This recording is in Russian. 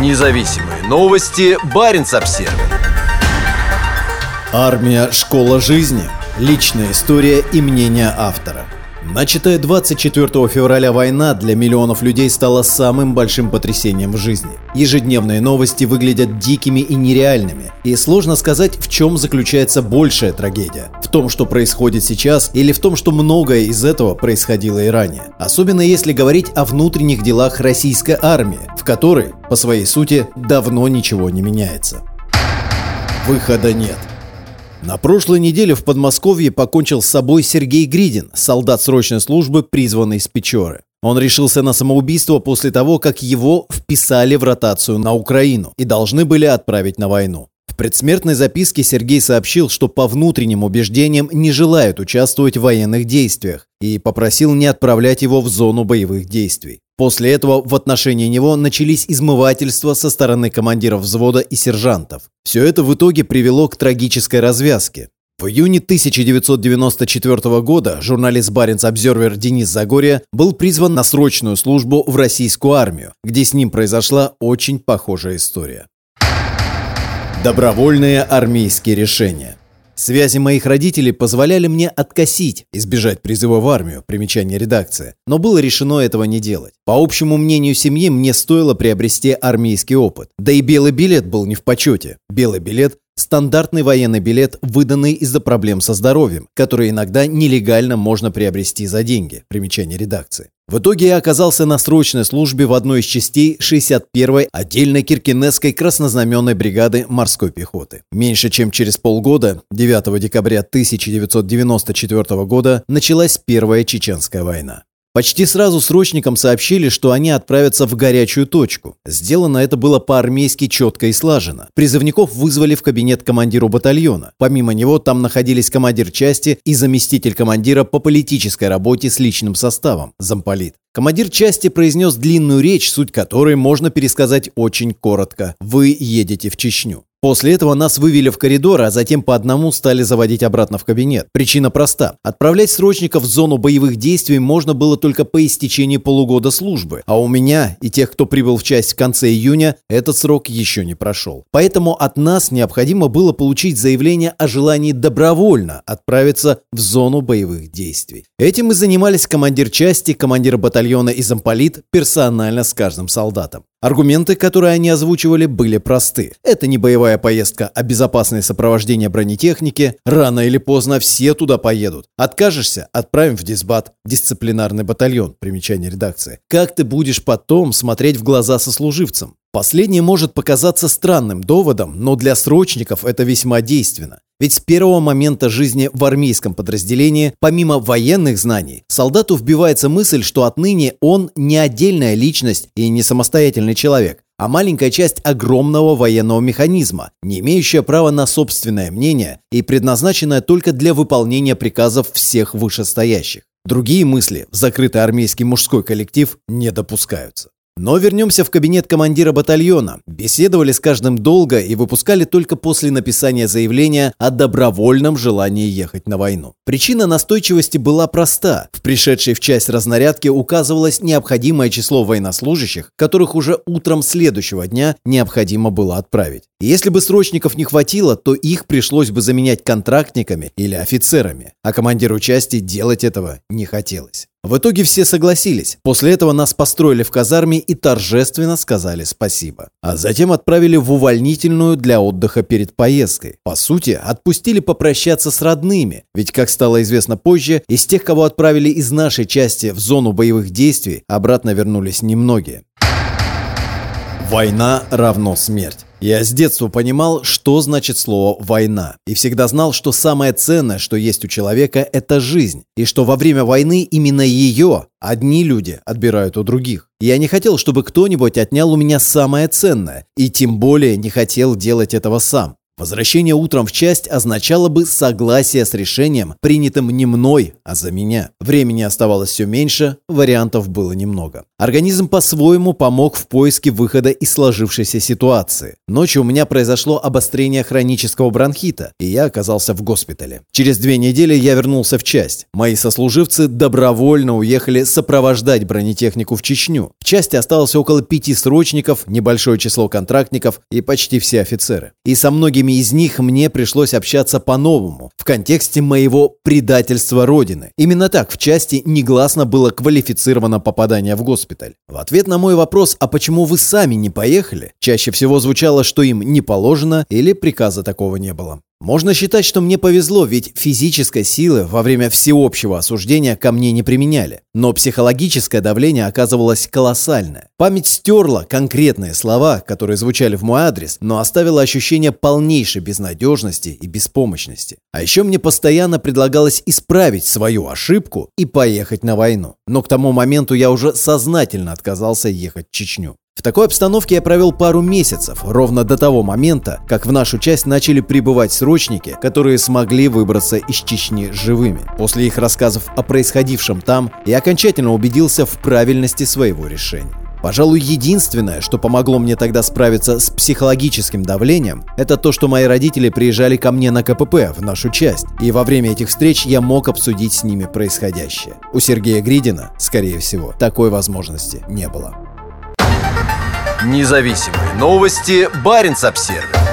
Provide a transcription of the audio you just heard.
Независимые новости. Барин обсерва Армия – школа жизни. Личная история и мнение автора. Начатая 24 февраля война для миллионов людей стала самым большим потрясением в жизни. Ежедневные новости выглядят дикими и нереальными, и сложно сказать, в чем заключается большая трагедия. В том, что происходит сейчас, или в том, что многое из этого происходило и ранее. Особенно если говорить о внутренних делах российской армии, в которой, по своей сути, давно ничего не меняется. Выхода нет. На прошлой неделе в Подмосковье покончил с собой Сергей Гридин, солдат срочной службы, призванный с Печоры. Он решился на самоубийство после того, как его вписали в ротацию на Украину и должны были отправить на войну. В предсмертной записке Сергей сообщил, что по внутренним убеждениям не желает участвовать в военных действиях и попросил не отправлять его в зону боевых действий. После этого в отношении него начались измывательства со стороны командиров взвода и сержантов. Все это в итоге привело к трагической развязке. В июне 1994 года журналист Баренц Обзервер Денис Загория был призван на срочную службу в российскую армию, где с ним произошла очень похожая история. Добровольные армейские решения – Связи моих родителей позволяли мне откосить, избежать призыва в армию, примечание редакции. Но было решено этого не делать. По общему мнению семьи, мне стоило приобрести армейский опыт. Да и белый билет был не в почете. Белый билет Стандартный военный билет, выданный из-за проблем со здоровьем, который иногда нелегально можно приобрести за деньги. Примечание редакции. В итоге я оказался на срочной службе в одной из частей 61-й отдельной Киркинесской краснознаменной бригады морской пехоты. Меньше чем через полгода, 9 декабря 1994 года, началась Первая Чеченская война. Почти сразу срочникам сообщили, что они отправятся в горячую точку. Сделано это было по-армейски четко и слаженно. Призывников вызвали в кабинет командиру батальона. Помимо него там находились командир части и заместитель командира по политической работе с личным составом, замполит. Командир части произнес длинную речь, суть которой можно пересказать очень коротко. Вы едете в Чечню. После этого нас вывели в коридор, а затем по одному стали заводить обратно в кабинет. Причина проста. Отправлять срочников в зону боевых действий можно было только по истечении полугода службы, а у меня и тех, кто прибыл в часть в конце июня, этот срок еще не прошел. Поэтому от нас необходимо было получить заявление о желании добровольно отправиться в зону боевых действий. Этим и занимались командир части, командир батальона и замполит персонально с каждым солдатом. Аргументы, которые они озвучивали, были просты. Это не боевая поездка, а безопасное сопровождение бронетехники. Рано или поздно все туда поедут. Откажешься – отправим в дисбат. Дисциплинарный батальон. Примечание редакции. Как ты будешь потом смотреть в глаза сослуживцам? Последнее может показаться странным доводом, но для срочников это весьма действенно. Ведь с первого момента жизни в армейском подразделении, помимо военных знаний, солдату вбивается мысль, что отныне он не отдельная личность и не самостоятельный человек, а маленькая часть огромного военного механизма, не имеющая права на собственное мнение и предназначенная только для выполнения приказов всех вышестоящих. Другие мысли в закрытый армейский мужской коллектив не допускаются. Но вернемся в кабинет командира батальона. Беседовали с каждым долго и выпускали только после написания заявления о добровольном желании ехать на войну. Причина настойчивости была проста. В пришедшей в часть разнарядке указывалось необходимое число военнослужащих, которых уже утром следующего дня необходимо было отправить. если бы срочников не хватило, то их пришлось бы заменять контрактниками или офицерами, а командиру части делать этого не хотелось. В итоге все согласились. После этого нас построили в казарме и торжественно сказали спасибо. А затем отправили в увольнительную для отдыха перед поездкой. По сути, отпустили попрощаться с родными. Ведь, как стало известно позже, из тех, кого отправили из нашей части в зону боевых действий, обратно вернулись немногие. Война равно смерть. Я с детства понимал, что значит слово «война», и всегда знал, что самое ценное, что есть у человека, это жизнь, и что во время войны именно ее одни люди отбирают у других. Я не хотел, чтобы кто-нибудь отнял у меня самое ценное, и тем более не хотел делать этого сам. Возвращение утром в часть означало бы согласие с решением, принятым не мной, а за меня. Времени оставалось все меньше, вариантов было немного. Организм по-своему помог в поиске выхода из сложившейся ситуации. Ночью у меня произошло обострение хронического бронхита, и я оказался в госпитале. Через две недели я вернулся в часть. Мои сослуживцы добровольно уехали сопровождать бронетехнику в Чечню. В части осталось около пяти срочников, небольшое число контрактников и почти все офицеры. И со многими из них мне пришлось общаться по-новому, в контексте моего предательства Родины. Именно так в части негласно было квалифицировано попадание в госпиталь. В ответ на мой вопрос «А почему вы сами не поехали?» чаще всего звучало, что им не положено или приказа такого не было. Можно считать, что мне повезло, ведь физической силы во время всеобщего осуждения ко мне не применяли. Но психологическое давление оказывалось колоссальное. Память стерла конкретные слова, которые звучали в мой адрес, но оставила ощущение полнейшей безнадежности и беспомощности. А еще мне постоянно предлагалось исправить свою ошибку и поехать на войну. Но к тому моменту я уже сознательно отказался ехать в Чечню. В такой обстановке я провел пару месяцев, ровно до того момента, как в нашу часть начали прибывать срочники, которые смогли выбраться из Чечни живыми. После их рассказов о происходившем там, я окончательно убедился в правильности своего решения. Пожалуй, единственное, что помогло мне тогда справиться с психологическим давлением, это то, что мои родители приезжали ко мне на КПП в нашу часть, и во время этих встреч я мог обсудить с ними происходящее. У Сергея Гридина, скорее всего, такой возможности не было. Независимые новости. Барин обсервис